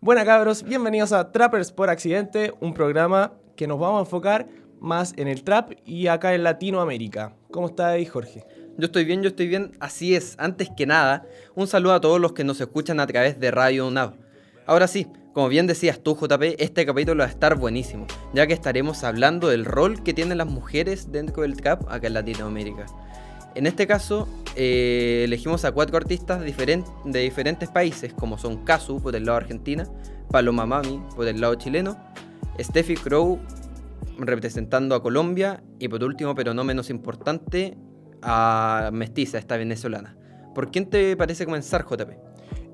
Buenas cabros, bienvenidos a Trappers por Accidente, un programa que nos vamos a enfocar más en el trap y acá en Latinoamérica. ¿Cómo está Jorge? Yo estoy bien, yo estoy bien. Así es, antes que nada, un saludo a todos los que nos escuchan a través de Radio Nav. Ahora sí, como bien decías tú, JP, este capítulo va a estar buenísimo, ya que estaremos hablando del rol que tienen las mujeres dentro del trap acá en Latinoamérica. En este caso, eh, elegimos a cuatro artistas de diferentes países, como son Kazu por el lado argentina, Paloma Mami por el lado chileno, Steffi Crow representando a Colombia y por último, pero no menos importante, a Mestiza, esta venezolana. ¿Por quién te parece comenzar, JP?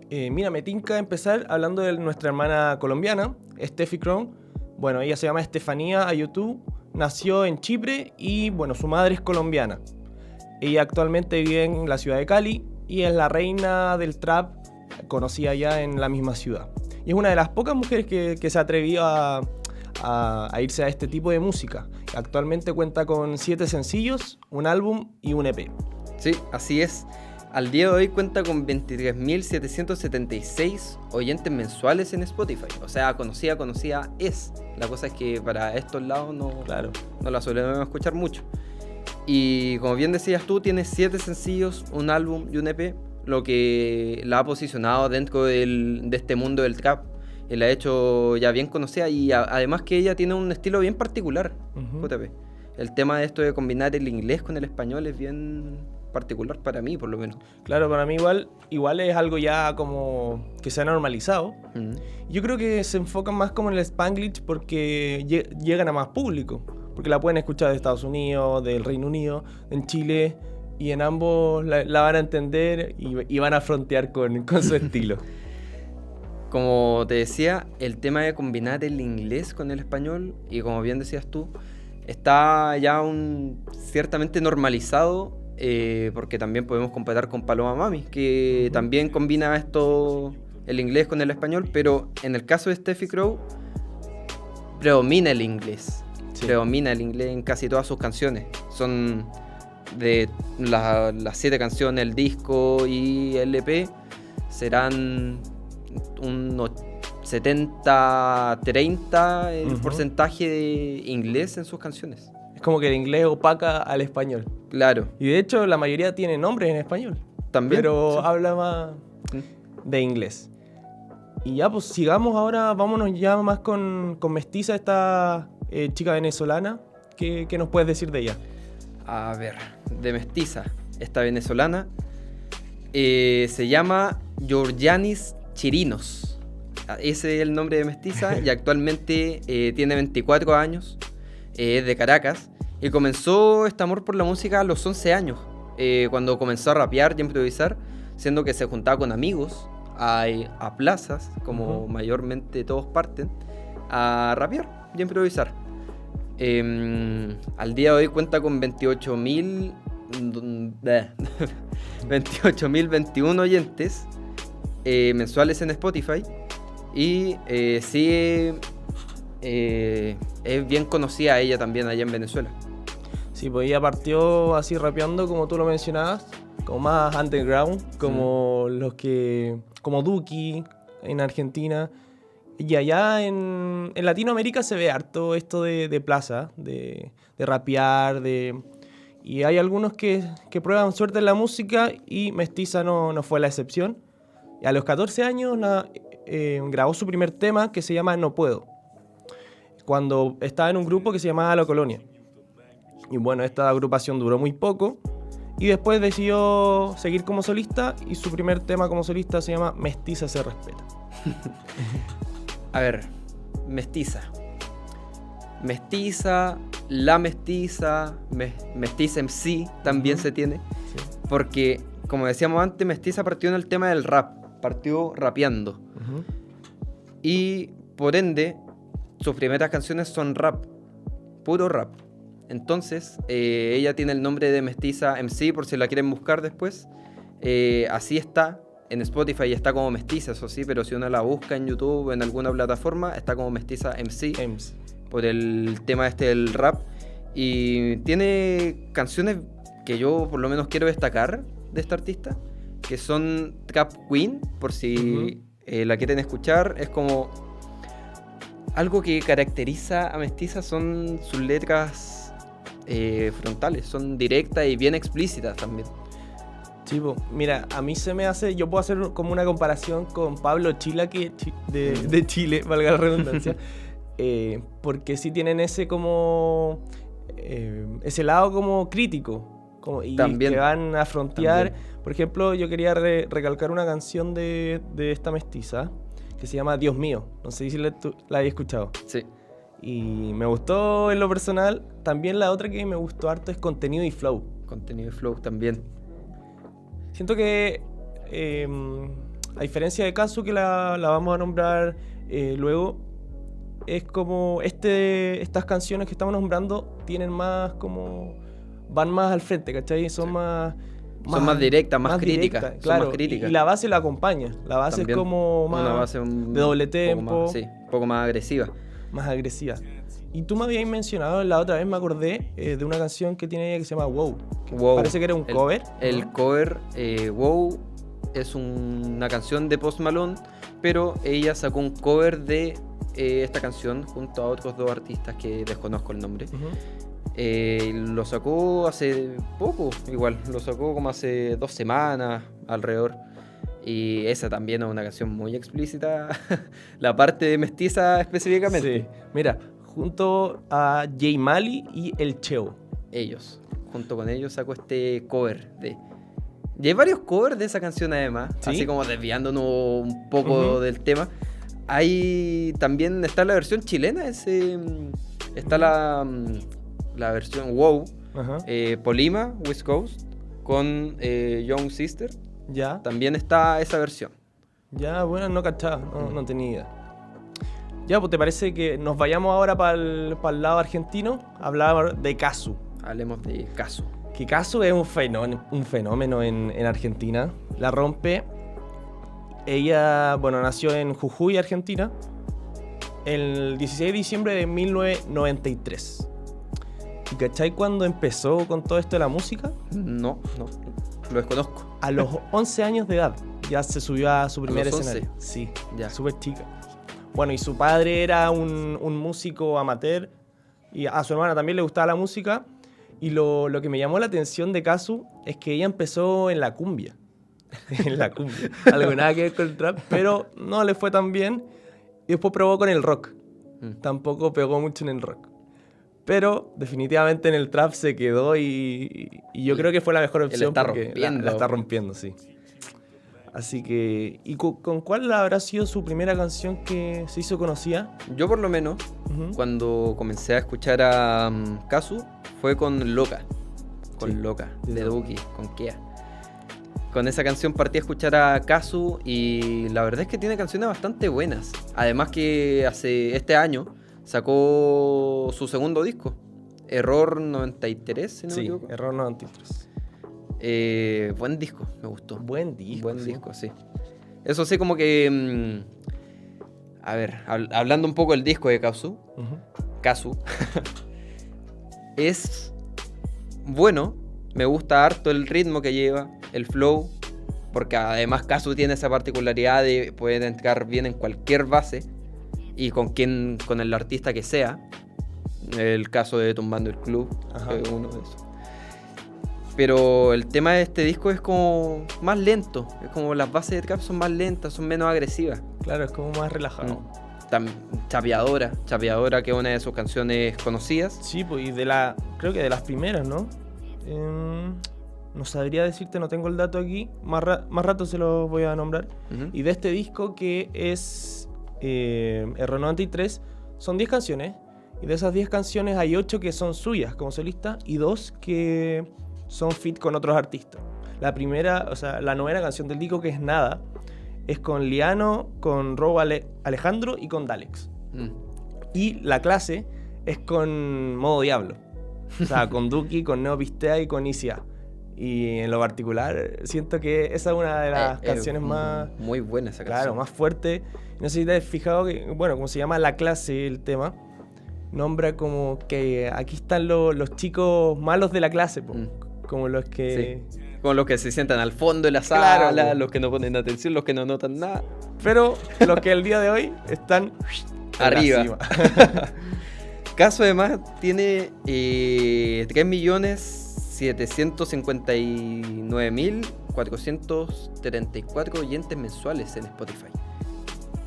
Eh, mira, me tinca empezar hablando de nuestra hermana colombiana, Steffi Crow. Bueno, ella se llama Estefanía Ayutú, nació en Chipre y bueno, su madre es colombiana. Ella actualmente vive en la ciudad de Cali y es la reina del trap conocida ya en la misma ciudad. Y es una de las pocas mujeres que, se atrevió a, a, irse a este tipo de música. Actualmente cuenta con siete sencillos, un álbum y un EP. Sí, así es. Al día de hoy cuenta con 23.776 oyentes mensuales en Spotify. O sea, conocida, conocida es. La cosa es que para estos lados no, claro. no la solemos escuchar mucho. Y como bien decías tú, tiene siete sencillos, un álbum y un EP, lo que la ha posicionado dentro de este mundo del trap. Y la ha hecho ya bien conocida y además que ella tiene un estilo bien particular, JP. El tema de esto de combinar el inglés con el español es bien particular para mí, por lo menos. Claro, para mí igual, igual es algo ya como que se ha normalizado. Yo creo que se enfocan más como en el spanglish porque llegan a más público porque la pueden escuchar de Estados Unidos, del Reino Unido, en Chile, y en ambos la, van a entender y, van a frontear con, con su estilo. Como te decía, el tema de combinar el inglés con el español, y como bien decías tú, está ya un, ciertamente normalizado, eh, porque también podemos comparar con Paloma Mami, que también combina esto, el inglés con el español, pero en el caso de Steffi Crow, predomina el inglés predomina el inglés en casi todas sus canciones. Son de las siete canciones, el disco y el EP, serán un 70-30 el porcentaje de inglés en sus canciones. Como que el inglés opaca al español. Claro. Y de hecho la mayoría tiene nombres en español. También. Pero habla más de inglés. Y ya, pues sigamos ahora, vámonos ya más con, con Mestiza, esta eh, chica venezolana. ¿Qué, nos puedes decir de ella? A ver, de mestiza, esta venezolana eh, se llama Georgianis Chirinos. Ese es el nombre de mestiza y actualmente eh, tiene 24 años, es de Caracas y comenzó este amor por la música a los 11 años, cuando comenzó a rapear y a improvisar, siendo que se juntaba con amigos a, a plazas, como mayormente todos parten, a rapear y improvisar. Em, al día de hoy cuenta con 28.000 28.021 oyentes eh, mensuales en Spotify y eh, eh, es bien conocida ella también allá en Venezuela. Sí, pues ella partió así rapeando como tú lo mencionabas, como más underground, como los que, como Duki en Argentina y allá en, Latinoamérica se ve harto esto de, plaza, de, rapear, de... Y hay algunos que, prueban suerte en la música y Mestiza no, no fue la excepción. Y a los 14 años eh, grabó su primer tema que se llama No Puedo, cuando estaba en un grupo que se llamaba La Colonia. Y bueno, esta agrupación duró muy poco y después decidió seguir como solista y su primer tema como solista se llama Mestiza se respeta. A ver, mestiza. Mestiza, la mestiza, mestiza en sí también se tiene. Porque, como decíamos antes, mestiza partió en el tema del rap, partió rapeando. Y por ende, sus primeras canciones son rap, puro rap. Entonces, eh, ella tiene el nombre de Mestiza MC, por si la quieren buscar después. Eh, así está, en Spotify está como mestiza, eso sí, pero si uno la busca en YouTube o en alguna plataforma, está como mestiza MC. Por el tema este del rap. Y tiene canciones que yo por lo menos quiero destacar de esta artista, que son Trap Queen, por si eh, la quieren escuchar. Es como algo que caracteriza a Mestiza son sus letras eh, frontales, son directas y bien explícitas también. Chivo, mira, a mí se me hace, yo puedo hacer como una comparación con Pablo Chila que de, de Chile, valga la redundancia, eh, porque sí tienen ese como, eh, ese lado como crítico, como, y También. que van a frontear. También. Por ejemplo, yo quería re- recalcar una canción de, de esta mestiza que se llama Dios mío, no sé si la, la habéis escuchado. Sí. Y me gustó en lo personal. También la otra que me gustó harto es contenido y flow. Contenido y flow también. Siento que, eh, a diferencia de Kazu, que la, la vamos a nombrar eh, luego, es como este, estas canciones que estamos nombrando tienen más como. van más al frente, ¿cachai? Son Sí. más. Son más directas, más críticas, son más claro. críticas. Y la base la acompaña. La base También es como más, Una base un de doble poco tempo. más- sí, un poco más agresiva. más agresiva. Y tú me habías mencionado la otra vez, me acordé eh, de una canción que tiene ella que se llama Wow. que Wow. Parece que era un El- cover. El cover, eh, Wow, es un- una canción de Post Malone, pero ella sacó un cover de eh, esta canción junto a otros dos artistas que desconozco el nombre. Ujú. Eh, lo sacó hace poco, igual, lo sacó como hace dos semanas alrededor. Y esa también es una canción muy explícita, la parte de mestiza específicamente. Sí. Mira, junto a Jay Mali y el Cheo. Ellos, junto con ellos sacó este cover de... Y hay varios covers de esa canción además, ¿Sí? así como desviándonos un poco del tema. Hay también está la versión chilena, ese, mm, está la, mm, la versión Wow, eh, Polima, West Coast, con eh, Young Sister. ya. También está esa versión. Ya, bueno, no cachaba, no, no tenía idea. Ya, pues te parece que nos vayamos ahora para el, lado argentino, hablar de Kazu. Hablemos de caso. Que Kazu es un fenómeno, un fenómeno en, en Argentina. La rompe. Ella, bueno, nació en Jujuy, Argentina, el 16 de diciembre de 1993. ¿Y cachai cuando empezó con todo esto de la música? No, no, lo desconozco. A los 11 años de edad ya se subió a su primer los 11? escenario. Sí, Ya. súper chica. Bueno, y su padre era un, un músico amateur y a su hermana también le gustaba la música. Y lo, lo que me llamó la atención de Kazu es que ella empezó en la cumbia. en la cumbia. Algo nada que ver con el trap, pero no le fue tan bien. Y después probó con el rock. Mm. Tampoco pegó mucho en el rock. Pero definitivamente en el trap se quedó y, y yo creo que fue la mejor opción. está porque la- rompiendo. La, está rompiendo, sí. Así que... ¿Y cu- con, cuál habrá sido su primera canción que se hizo conocida? Yo por lo menos cuando comencé a escuchar a um, Kazu fue con Loca. Con Sí, Loca, de. Duki, con Kea. Con esa canción partí a escuchar a Kazu y la verdad es que tiene canciones bastante buenas. Además que hace este año sacó su segundo disco, Error 93, si no me Sí, equivoco. Error 93. Eh, buen disco, me gustó. Buen disco. Buen sí. disco, sí. Eso sí, como que... mm, a ver, hab- hablando un poco del disco de Kazu, Ujú. Kazu, es bueno. Me gusta harto el ritmo que lleva, el flow, porque además Kazu tiene esa particularidad de poder entrar bien en cualquier base y con quien, con el artista que sea. El caso de Tumbando el Club es uno de esos. Pero el tema de este disco es como más lento, es como las bases de trap son más lentas, son menos agresivas. Claro, es como más relajado. Mm. Tam- Chapeadora, Chapeadora, que es una de sus canciones conocidas. Sí, pues y de la... Creo que de las primeras, ¿no? Em, no sabría decirte, no tengo el dato aquí. Más, ra- más rato se lo voy a nombrar. Y de este disco que es eh, R93, son 10 canciones. Y de esas 10 canciones hay 8 que son suyas como solista y 2 que son fit con otros artistas. La primera, o sea, la novena canción del disco, que es Nada, es con Liano, con Robo Ale- Alejandro y con Dalex. Mm. Y la clase es con Modo Diablo. O sea, con Duki, con Neo Pistea y con ICA. Y en lo particular, siento que esa es una de las Eh, eh, canciones más, Muy buena esa canción. claro, más fuerte. No sé si te has fijado que, bueno, como se llama La clase el tema, nombra como que aquí están lo- los chicos malos de la clase, po. Mm. como los que... Como los que se sientan al fondo de la Claro, sala, po. los que no ponen atención, los que no notan nada. Pero los que el día de hoy están Arriba. Caso además tiene eh, 3.759.434 oyentes mensuales en Spotify.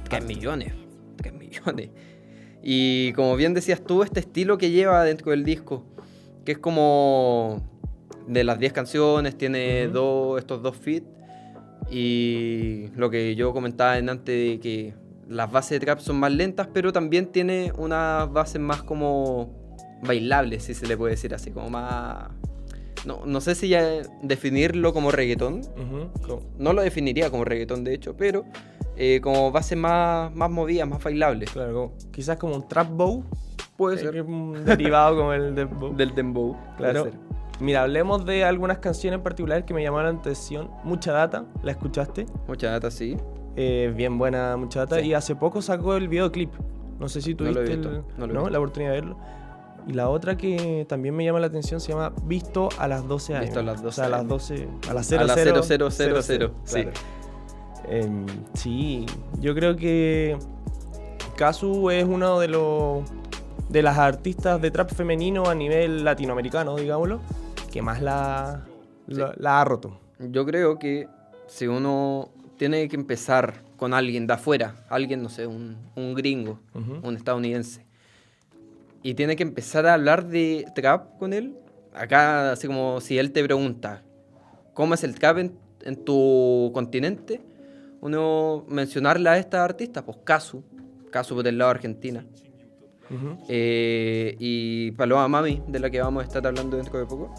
3 millones. 3 millones. Y como bien decías tú, este estilo que lleva dentro del disco, que es como de las 10 canciones, tiene dos, estos dos feats. Y lo que yo comentaba en antes de que las bases de trap son más lentas, pero también tiene unas bases más como bailables, si se le puede decir así, como más... No, no sé si ya definirlo como reggaetón, no lo definiría como reggaetón de hecho, pero eh, como bases más, más movidas, más bailables. Claro, como- quizás como un trap bow. Puede ser. un derivado como el de bow. Del dembow. puede Claro. ser. Mira, hablemos de algunas canciones en particular que me llamaron la atención. Mucha data, ¿la escuchaste? Mucha data, sí. Eh, bien buena, mucha data. Sí. Y hace poco sacó el videoclip. No sé si No tuviste visto, el- no ¿no? la oportunidad de verlo. Y la otra que también me llama la atención se llama Visto a las 12 AM. Visto a las O 12 sea, a las AM. 12. A las A 00. las 0000, sí. claro. Em, sí, yo creo que Kazu es uno de los de las artistas de trap femenino a nivel latinoamericano, digámoslo, que más la, la, la ha roto. Yo creo que si uno tiene que empezar con alguien de afuera, alguien, no sé, un, un gringo, Ujú. un estadounidense, y tiene que empezar a hablar de trap con él, acá, así como si él te pregunta, ¿cómo es el trap en, en tu continente? Uno mencionarle a esta artista, pues Kazu, Kazu por el lado de Argentina, eh, y Paloma Mami, de la que vamos a estar hablando dentro de poco.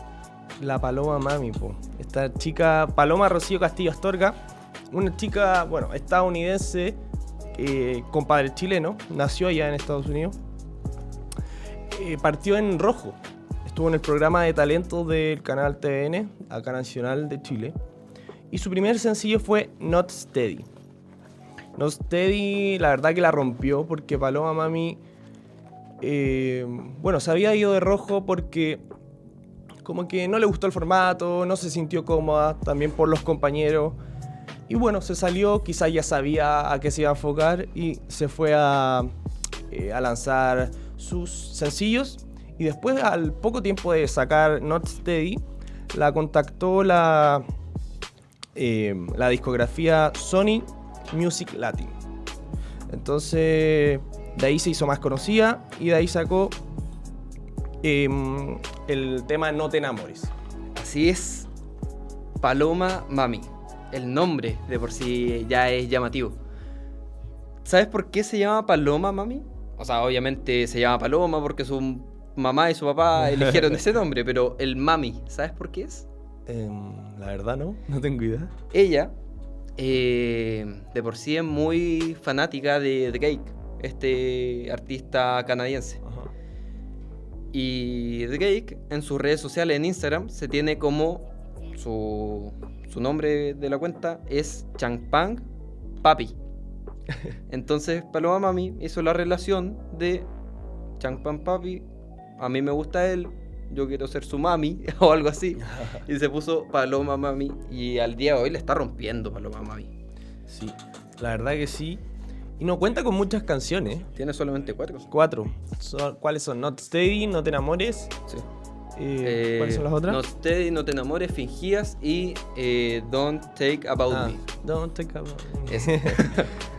La Paloma Mami, po. Esta chica, Paloma Rocío Castillo Astorga, una chica, bueno, estadounidense, eh, con padre chileno, nació allá en Estados Unidos. Eh, partió en rojo. Estuvo en el programa de talentos del canal TVN, acá Nacional de Chile. Y su primer sencillo fue Not Steady. Not Steady, la verdad que la rompió porque Paloma Mami, eh, bueno, se había ido de rojo porque como que no le gustó el formato, no se sintió cómoda, también por los compañeros. Y bueno, se salió, quizás ya sabía a qué se iba a enfocar y se fue a, eh, a lanzar sus sencillos. Y después, al poco tiempo de sacar Not Steady, la contactó la, eh, la discografía Sony Music Latin. Entonces, de ahí se hizo más conocida y de ahí sacó em, el tema No te enamores. Así es, Paloma Mami. El nombre de por sí ya es llamativo. ¿Sabes por qué se llama Paloma Mami? O sea, obviamente se llama Paloma porque su mamá y su papá eligieron ese nombre, pero el Mami, ¿sabes por qué es? Em, la verdad no, no tengo idea. Ella, eh, de por sí es muy fanática de Drake, este artista canadiense. Ajá. Y Drake en sus redes sociales, en Instagram, se tiene como su, su nombre de la cuenta es Changpang Papi. Entonces Paloma Mami hizo la relación de Changpang Papi, a mí me gusta él, yo quiero ser su mami o algo así. Y se puso Paloma Mami y al día de hoy le está rompiendo Paloma Mami. Sí, la verdad que sí. Y no cuenta con muchas canciones. Tiene solamente cuatro. Cuatro. ¿Cuáles son? Not Steady, No te enamores. Sí. eh, ¿Cuáles son las otras? No te, no te enamores, fingías y eh, Don't Take About Ah, Me. Don't take a- Ese.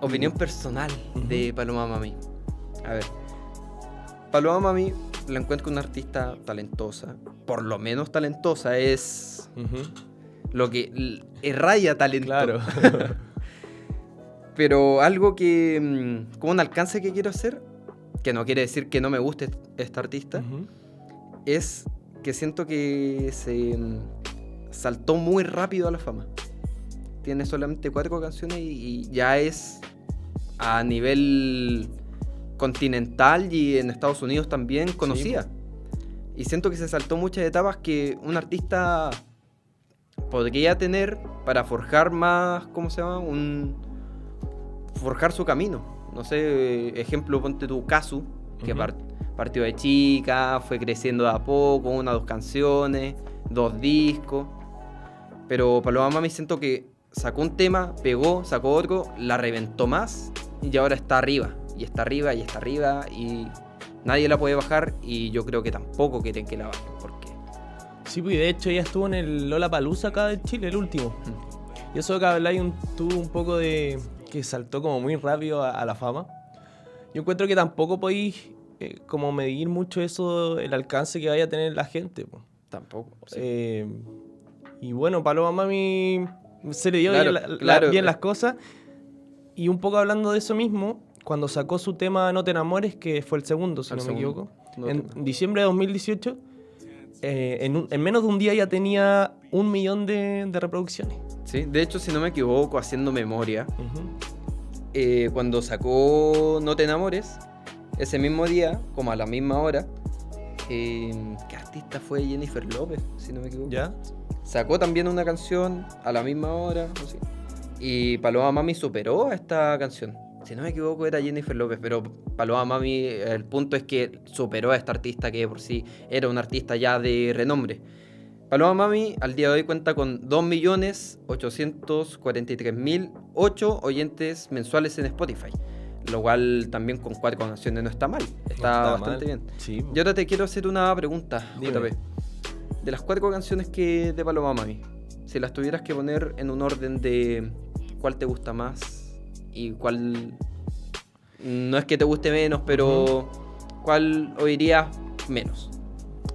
Opinión personal de Paloma Mami. A ver. Paloma Mami la encuentro una artista talentosa. Por lo menos talentosa. Es lo que raya talento. Claro. Pero algo que. mm, como un alcance que quiero hacer. Que no quiere decir que no me guste esta artista. Es que siento que se mm, saltó muy rápido a la fama. Tiene solamente cuatro canciones y, y ya es a nivel continental y en Estados Unidos también conocida. Y siento que se saltó muchas etapas que un artista podría tener para forjar más, ¿cómo se llama? Un forjar su camino. No sé, ejemplo, ponte tu Kazu, que partió de chica, fue creciendo de a poco, una, dos canciones, dos discos. Pero Paloma Mami siento que sacó un tema, pegó, sacó otro, la reventó más y ahora está arriba. Y está arriba y está arriba y nadie la puede bajar y yo creo que tampoco quieren que la bajen porque... Sí, pues de hecho ella estuvo en el Lola Palusa acá de Chile, el último. Y eso que habláis un, tuvo un poco de. que saltó como muy rápido a, a la fama. Yo encuentro que tampoco podéis eh, como medir mucho eso, el alcance que vaya a tener la gente. po. Tampoco. sí. Eh, y bueno, Paloma Mami se le dio Claro, bien, la- claro. bien las cosas. Y un poco hablando de eso mismo, cuando sacó su tema No te enamores, que fue el segundo, si El no me equivoco, No en diciembre de 2018, eh, en, un- en menos de un día ya tenía un millón de, de reproducciones. Sí, de hecho, si no me equivoco, haciendo memoria, eh, cuando sacó No te enamores, ese mismo día, como a la misma hora, eh, ¿qué artista fue Jennifer López? Si no me equivoco. ¿Ya? Sacó también una canción a la misma hora. Y Paloma Mami superó a esta canción. Si no me equivoco era Jennifer López, pero Paloma Mami, el punto es que superó a esta artista que por sí era una artista ya de renombre. Paloma Mami al día de hoy cuenta con 2.843.008 oyentes mensuales en Spotify. Lo cual también con cuatro canciones no está mal. Está, No bastante mal. bien. Sí. Y ahora te quiero hacer una pregunta, Dime. JP. De las cuatro canciones que de Paloma Mami, si las tuvieras que poner en un orden de cuál te gusta más y cuál no es que te guste menos, pero cuál oirías menos.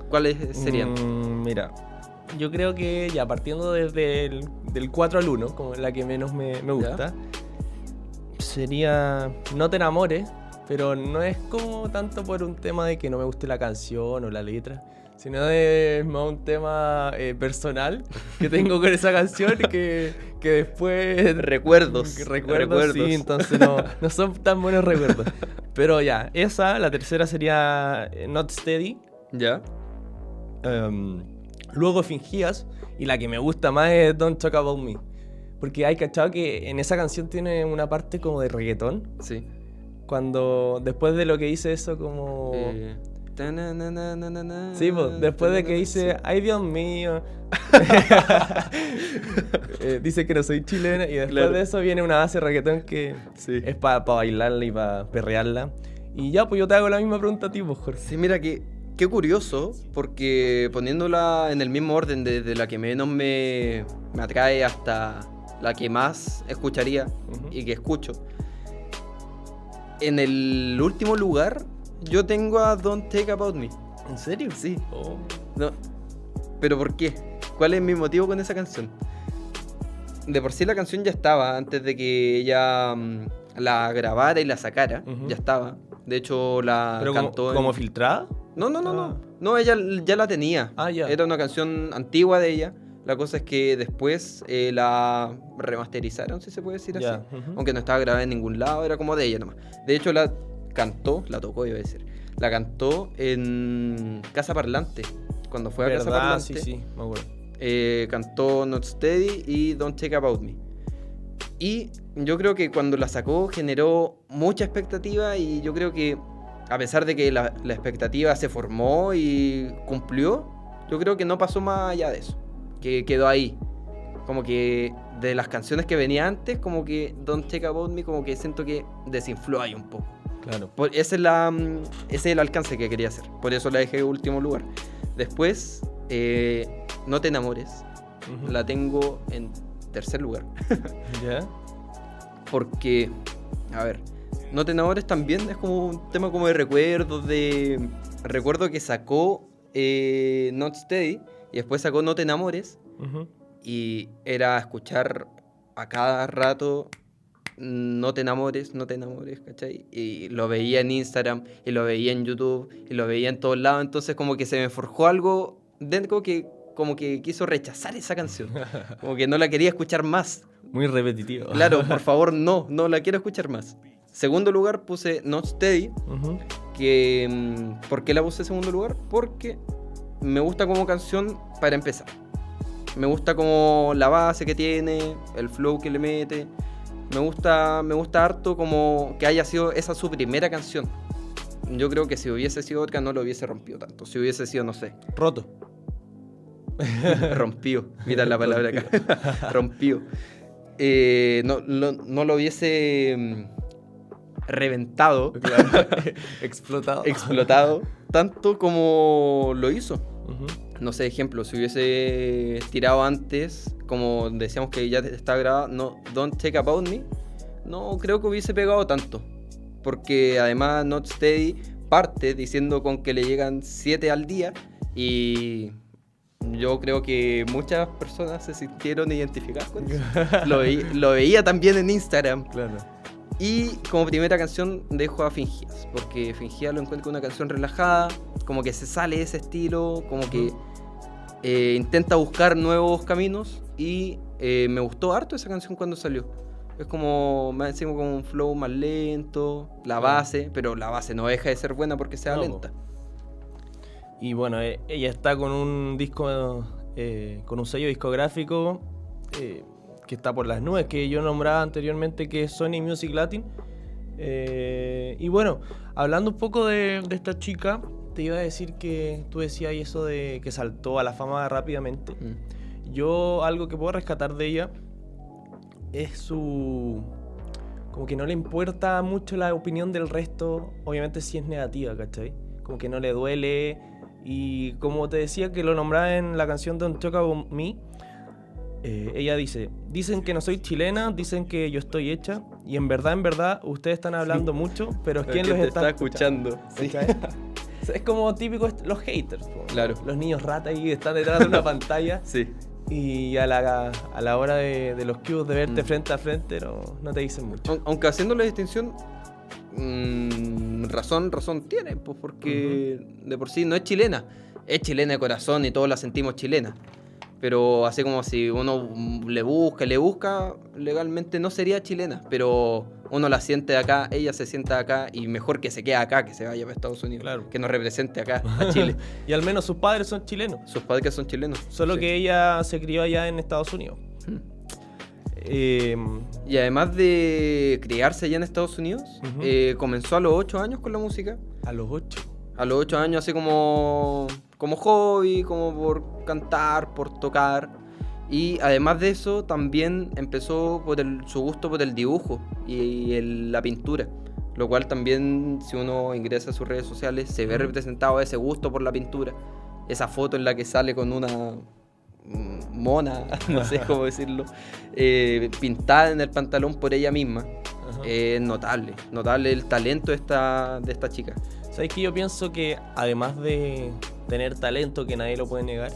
¿Cuáles serían? Mm, mira, yo creo que ya partiendo desde el del 4 al 1, como la que menos me, me gusta, sería No te enamores, pero no es como tanto por un tema de que no me guste la canción o la letra, sino es más un tema eh, personal que tengo con esa canción que, que después... Recuerdos, que recuerdos, recuerdos. sí, entonces no, no son tan buenos recuerdos. Pero ya, esa, la tercera sería eh, Not Steady. ¿Ya? Em, luego fingías. Y la que me gusta más es Don't Talk About Me. Porque hay cachado que en esa canción tiene una parte como de reggaetón. Sí. Cuando después de lo que dice eso como... Eh, tananananana, Sí, pues, después de que dice, sí. ay Dios mío, Eh, dice que no soy chilena y después Claro. de eso viene una base de reggaetón que Sí. es para bailarla y para perrearla. Y ya, pues yo te hago la misma pregunta a ti, pues, Jorge. Sí, mira, que, qué curioso, porque poniéndola en el mismo orden, desde la que menos me, me atrae hasta la que más escucharía Ujú. y que escucho, en el último lugar yo tengo a Don't Take About Me. ¿En serio? Sí. Oh. No. ¿Pero por qué? ¿Cuál es mi motivo con esa canción? De por sí la canción ya estaba antes de que ella mm, la grabara y la sacara. Ya estaba. De hecho, la ¿Pero como, cantó en- como filtrada? No, no, no, Ah. no. No, ella ya la tenía. Ah, ya. Era una canción antigua de ella. La cosa es que después eh, la remasterizaron, si se puede decir así. Aunque no estaba grabada en ningún lado, era como de ella nomás. De hecho, la cantó, la tocó, iba a decir. La cantó en Casa Parlante. Cuando fue a Casa ¿Verdad? Parlante, Sí, sí, me acuerdo. eh, cantó Not Steady y Don't Take About Me. Y yo creo que cuando la sacó generó mucha expectativa y yo creo que a pesar de que la, la expectativa se formó y cumplió, yo creo que no pasó más allá de eso. Que quedó ahí. Como que de las canciones que venía antes, como que Don't Take About Me, como que siento que desinfló ahí un poco. Claro. Por- ese, es la, mm, ese es el alcance que quería hacer. Por eso la dejé en último lugar. Después, eh, No te enamores. La tengo en tercer lugar. ¿Ya? Porque, a ver, No te enamores también es como un tema como de recuerdos, de... Recuerdo que sacó eh, Not Steady y después sacó No te enamores y era escuchar a cada rato no te enamores, no te enamores, ¿cachai? Y lo veía en Instagram, y lo veía en YouTube, y lo veía en todos lados, entonces como que se me forjó algo dentro que como que quiso rechazar esa canción, como que no la quería escuchar más. Muy repetitivo. Claro, por favor, no, no la quiero escuchar más. Segundo lugar puse Not Steady, Ujú. que mm, ¿por qué la puse en segundo lugar? Porque me gusta como canción para empezar. Me gusta como la base que tiene, el flow que le mete. Me gusta, me gusta harto como que haya sido esa su primera canción. yo creo que si hubiese sido otra no lo hubiese rompido tanto. Si hubiese sido, no sé, Roto. rompido. Mira la palabra acá. rompido. Eh, no, lo- no lo hubiese mm, reventado, Explotado. explotado, tanto como lo hizo. No sé, ejemplo, si hubiese tirado antes, como decíamos que ya está grabado, no, Don't Take About Me, no creo que hubiese pegado tanto. Porque además Not Steady parte diciendo con que le llegan 7 al día y yo creo que muchas personas se sintieron identificadas con eso. lo, veí- lo veía también en Instagram. Claro. Y como primera canción dejo a Fingías, porque Fingías lo encuentro una canción relajada, como que se sale de ese estilo, como que eh, intenta buscar nuevos caminos y eh, me gustó harto esa canción cuando salió. Es como, más encima como un flow más lento, la base, pero la base no deja de ser buena porque sea No, lenta. Y bueno, eh, ella está con un disco, eh, con un sello discográfico eh, que está por las nubes, que yo nombraba anteriormente, que es Sony Music Latin. Eh, y bueno, hablando un poco de, de esta chica, te iba a decir que tú decías eso de que saltó a la fama rápidamente. Mm. Yo algo que puedo rescatar de ella es su... Como que no le importa mucho la opinión del resto, obviamente si es negativa, ¿cachai? Como que no le duele. Y como te decía que lo nombraba en la canción Don't Talk About Me, eh, ella dice, dicen que no soy chilena, dicen que yo estoy hecha, y en verdad, en verdad, ustedes están hablando mucho, pero ¿quién los te está, escuchando? Sí. ¿Cachai? Es como típico los haters, po. Claro. los niños rata ahí están detrás de una pantalla Sí. y a la, a la hora de, de los cubes de verte Mm. frente a frente no, no te dicen mucho. Aun- Aunque haciendo la distinción, mm, razón, razón tiene, pues porque de por sí no es chilena. Es chilena de corazón y todos la sentimos chilena. Pero así como si uno le busca, le busca, legalmente no sería chilena. Pero uno la siente acá, ella se sienta acá y mejor que se quede acá, que se vaya para Estados Unidos. Claro. Que nos represente acá, a Chile. Y al menos sus padres son chilenos, Sus padres son chilenos. solo Sí. que ella se crió allá en Estados Unidos. Mm. Eh, Y además de criarse allá en Estados Unidos, eh, comenzó a los 8 años con la música. a los ocho. A los 8 años así como, como hobby, como por cantar, por tocar. Y además de eso también empezó por el- su gusto por el dibujo y el- la pintura. Lo cual también si uno ingresa a sus redes sociales se ve representado ese gusto por la pintura. Esa foto en la que sale con una mona, no sé cómo decirlo, eh, pintada en el pantalón por ella misma. Es notable, notable el talento de esta, de esta chica. ¿Sabes que Yo pienso que además de tener talento, que nadie lo puede negar,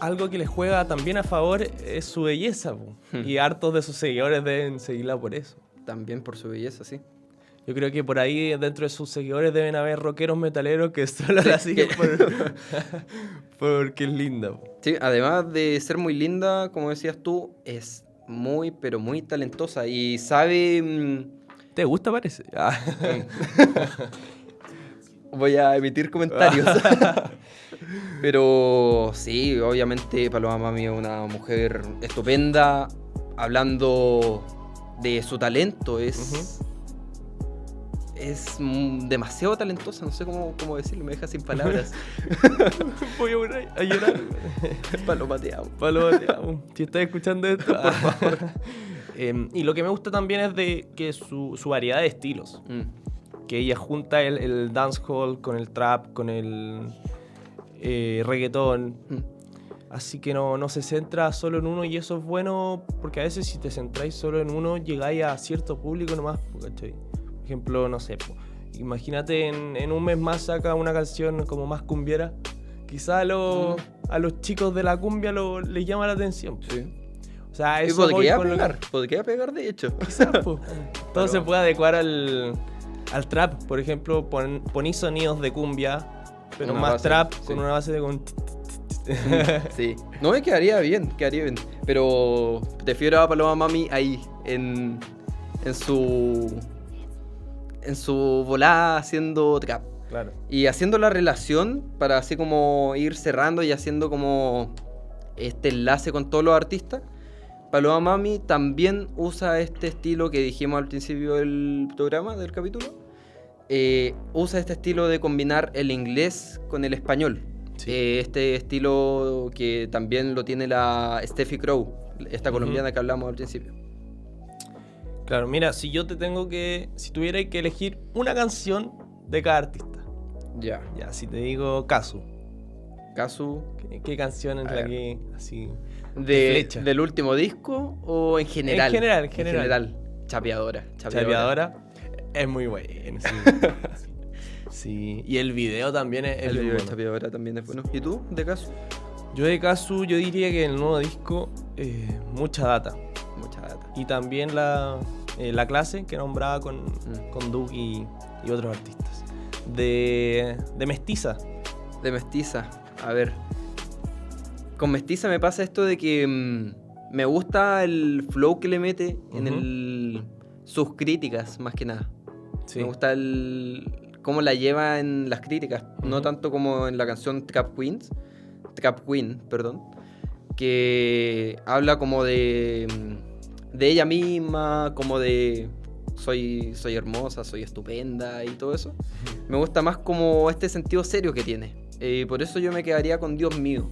algo que le juega también a favor es su belleza. Hmm. Y hartos de sus seguidores deben seguirla por eso. También por su belleza, sí. Yo creo que por ahí dentro de sus seguidores deben haber rockeros metaleros que solo la siguen por- porque es linda. po. Sí, además de ser muy linda, como decías tú, es muy, pero muy talentosa y sabe... ¿Te gusta parece? Ah. Voy a emitir comentarios. pero sí, obviamente Paloma Mami es una mujer estupenda, hablando de su talento, es... Es demasiado talentosa, no sé cómo, cómo decirlo, me deja sin palabras. Voy a. A llorar. Paloma, te amo. Palo, te amo. Si estás escuchando esto, por favor. Y lo que me gusta también es de que su, su variedad de estilos. Mm, Que ella junta el, el dancehall con el trap, con el eh, reggaetón. mm. Así que no, no se centra solo en uno y eso es bueno porque a veces si te centráis solo en uno llegáis a cierto público nomás, ¿cachai? Por ejemplo, no sé, po, imagínate en, en un mes más saca una canción como más cumbiera. Quizá a los, a los chicos de la cumbia lo, les llama la atención. Sí. O sea, eso voy podría con lo pegar, podría pegar de hecho. Quizás. Todo se puede adecuar al, al trap. Por ejemplo, pon, poní sonidos de cumbia, pero Una más base, trap sí. con una base de... con- Sí. No me quedaría bien, quedaría bien. Pero prefiero a Paloma Mami ahí, en, en su. En su volada haciendo trap. Claro. Y haciendo la relación para así como ir cerrando y haciendo como este enlace con todos los artistas. Paloma Mami también usa este estilo que dijimos al principio del programa, del capítulo, eh, usa este estilo de combinar el inglés con el español. Sí. Eh, este estilo que también lo tiene la Steffi Crow, esta colombiana que hablamos al principio. Claro, mira, si yo te tengo que. Si tuviera que elegir una canción de cada artista. Ya. Ya, si te digo Kazu, Casu. ¿qué, qué canción es la que. Así. De. ¿Del último disco o en general? En general, en general. Chapeadora. Chapeadora. Es muy bueno, sí. sí. Y el video también es, El video de bueno. Chapeadora también es bueno. ¿Y tú, de Casu? Yo de Kazu, yo diría que el nuevo disco, eh, mucha data. Mucha data. Y también la, eh, la clase que nombraba con, Mm. con Duke y, y otros artistas. De, de Mestiza. De Mestiza. A ver. Con Mestiza me pasa esto de que mm, me gusta el flow que le mete en el, sus críticas, más que nada. Sí. Me gusta el cómo la lleva en las críticas, no tanto como en la canción Trap Queens, Trap Queen, perdón, que habla como de mm, de ella misma, como de soy soy hermosa, soy estupenda y todo eso. Me gusta más como este sentido serio que tiene. Eh, por eso yo me quedaría con Dios mío.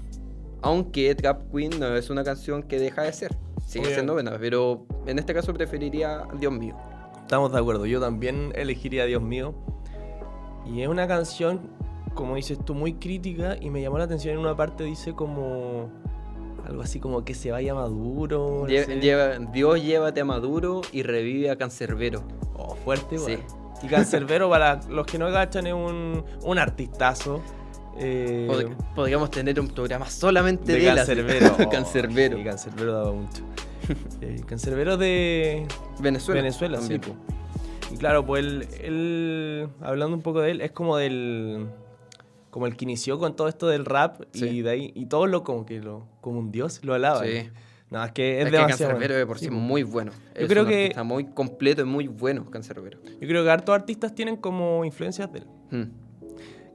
Aunque Trap Queen no es una canción que deja de ser. Sigue siendo buena, pero en este caso preferiría Dios mío. Estamos de acuerdo. Yo también elegiría Dios mío. Y es una canción, como dices tú, muy crítica. Y me llamó la atención en una parte, dice como. Algo así como que se vaya maduro. no Lle- sé. lleva- Dios llévate a Maduro y revive a Cancerbero. Oh, fuerte, Sí. igual. Y Cancerbero, para los que no agachan, es un, un artistazo. Eh, Pod- Podríamos tener un programa solamente de, de. Cancerbero. Oh, Cancerbero. Sí, Cancerbero daba mucho. Eh, Cancerbero de Venezuela. Venezuela, sí. po. Y claro, pues él, él, hablando un poco de él, es como del. Como el que inició con todo esto del rap Sí. y de ahí. Y todos lo como que lo. como un dios lo alaban. Sí. No, es que es, Es, demasiado. Cancerbero de por sí Sí, muy bueno. Yo es creo un que- artista muy completo y muy bueno, Cancerbero. Yo creo que hartos artistas tienen como influencias de él. Hmm.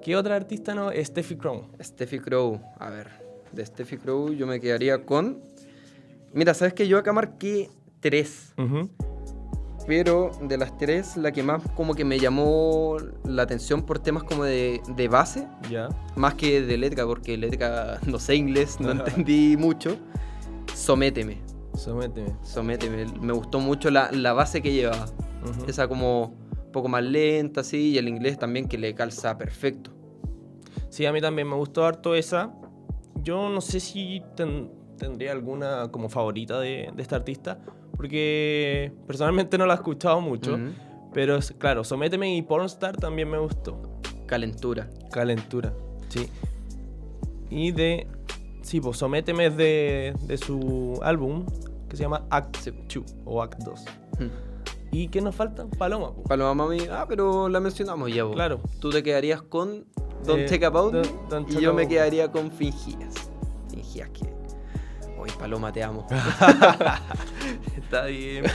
¿Qué otra artista no? Steffi Crown. Steffi Crow, a ver, de Steffi Crow yo me quedaría con... Mira, ¿sabes que Yo acá marqué tres, pero de las tres la que más como que me llamó la atención por temas como de, de base, Ya. más que de letra, porque letra no sé inglés, no entendí mucho, Sométeme, Sométeme. Sométeme, me gustó mucho la, la base que llevaba, esa como un poco más lenta, así, y el inglés también que le calza perfecto. Sí, a mí también me gustó harto esa. Yo no sé si ten- tendría alguna como favorita de, de esta artista, porque personalmente no la he escuchado mucho. Pero claro, Sométeme y Pornstar también me gustó. Calentura. Calentura, sí. Y de. Sí, pues Sométeme es de, de su álbum que se llama Act Sí. 2 o Act 2. Hmm. ¿Y qué nos falta? Paloma. po. Paloma Mami, ah, pero la mencionamos ya, vos. Claro. Tú te quedarías con Don't Eh, Take About Don't- Me Don't y yo me quedaría con Fingías. Fingías que... Hoy Paloma, te amo. Está bien.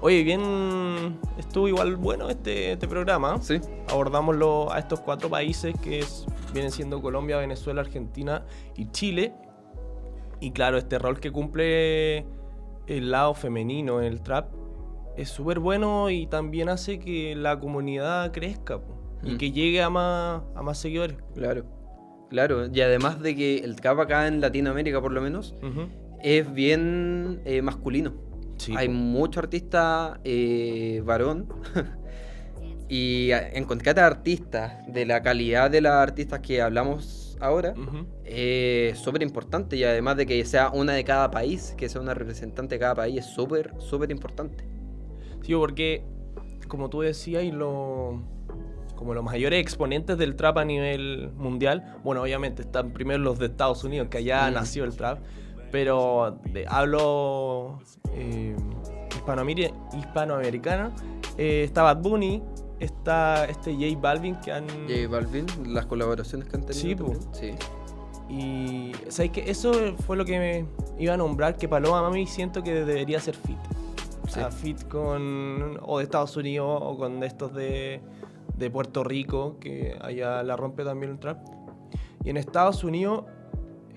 Oye, bien. Estuvo igual bueno este, este programa. ¿Sí? Abordamos lo- a estos cuatro países que es- vienen siendo Colombia, Venezuela, Argentina y Chile. Y claro, este rol que cumple el lado femenino en el trap es súper bueno y también hace que la comunidad crezca y Mm. que llegue a más, a más seguidores. Claro. Claro, y además de que el trap acá en Latinoamérica, por lo menos, es bien eh, masculino. Sí, Hay mucho artista eh, varón. y a- encontrar a artistas de la calidad de las artistas que hablamos ahora Ujú. es súper importante. Y además de que sea una de cada país, que sea una representante de cada país, es súper, súper importante. Sí, porque como tú decías, y lo, como los mayores exponentes del trap a nivel mundial, bueno, obviamente están primero los de Estados Unidos, que allá Mm. nació el trap, pero de- hablo eh, eh, está Bad Bunny, está este J Balvin, que han... J Balvin, las colaboraciones que han tenido. Sí, sí. Y ¿sabes qué? eso fue lo que me iba a nombrar, que Paloma Mami siento que debería ser fit. O sea, fit con o de Estados Unidos o con estos de, de Puerto Rico, que allá la rompe también el trap. Y en Estados Unidos,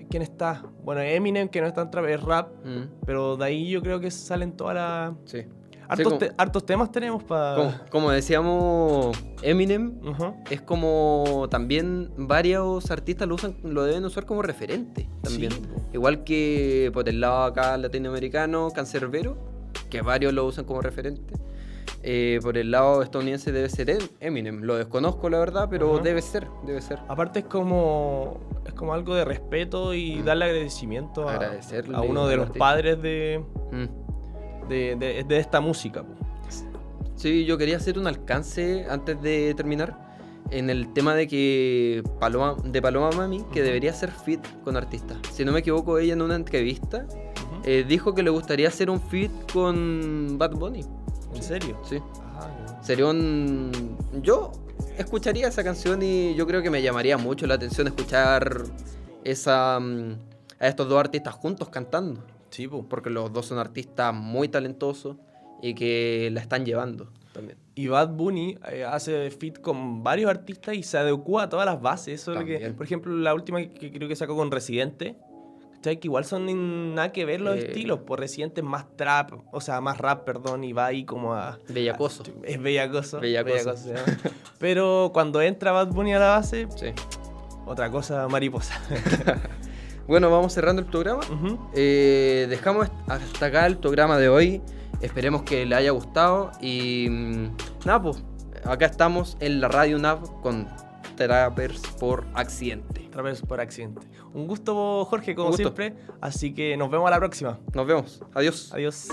¿quién está? Bueno, Eminem, que no está en trap, es rap, Mm, pero de ahí yo creo que salen todas las... sí. Hartos, como- te- hartos temas tenemos para... Como, como decíamos, Eminem es como también varios artistas lo usan, lo deben usar como referente también. Sí. Igual que por el lado acá latinoamericano, Cancerbero, que varios lo usan como referente. Eh, por el lado estadounidense debe ser Em- Eminem. Lo desconozco la verdad, pero Ajá. debe ser, debe ser. Aparte es como es como algo de respeto y darle agradecimiento a, a uno de los padres de, Mm. de, de- de esta música. Sí, yo quería hacer un alcance antes de terminar en el tema de que Paloma, de Paloma Mami, que debería ser fit con artistas. Si no me equivoco, ella en una entrevista eh, dijo que le gustaría hacer un fit con Bad Bunny. ¿En serio? Sí. Ah, no. Sería un... Yo escucharía esa canción y yo creo que me llamaría mucho la atención escuchar esa, mm, a estos dos artistas juntos cantando. Sí, po. Porque los dos son artistas muy talentosos y que la están llevando también. Y Bad Bunny eh, hace fit con varios artistas y se adecua a todas las bases. Eso es lo que, por ejemplo, la última que creo que sacó con Residente. ¿Cachai? Que igual son nada que ver los Eh. estilos. Por Residente es más trap, o sea, más rap, perdón, y va ahí como a. Bellacoso. a- es bellacoso. Bellacoso. Pero cuando entra Bad Bunny a la base, Sí. otra cosa mariposa. Bueno, vamos cerrando el programa. Eh, dejamos hasta acá el programa de hoy. Esperemos que le haya gustado. Y mm, nada, pues acá estamos en la Radio Nav con Trappers por accidente. Vez por accidente. Un gusto, Jorge, como gusto. siempre. Así que nos vemos a la próxima. Nos vemos. Adiós. Adiós.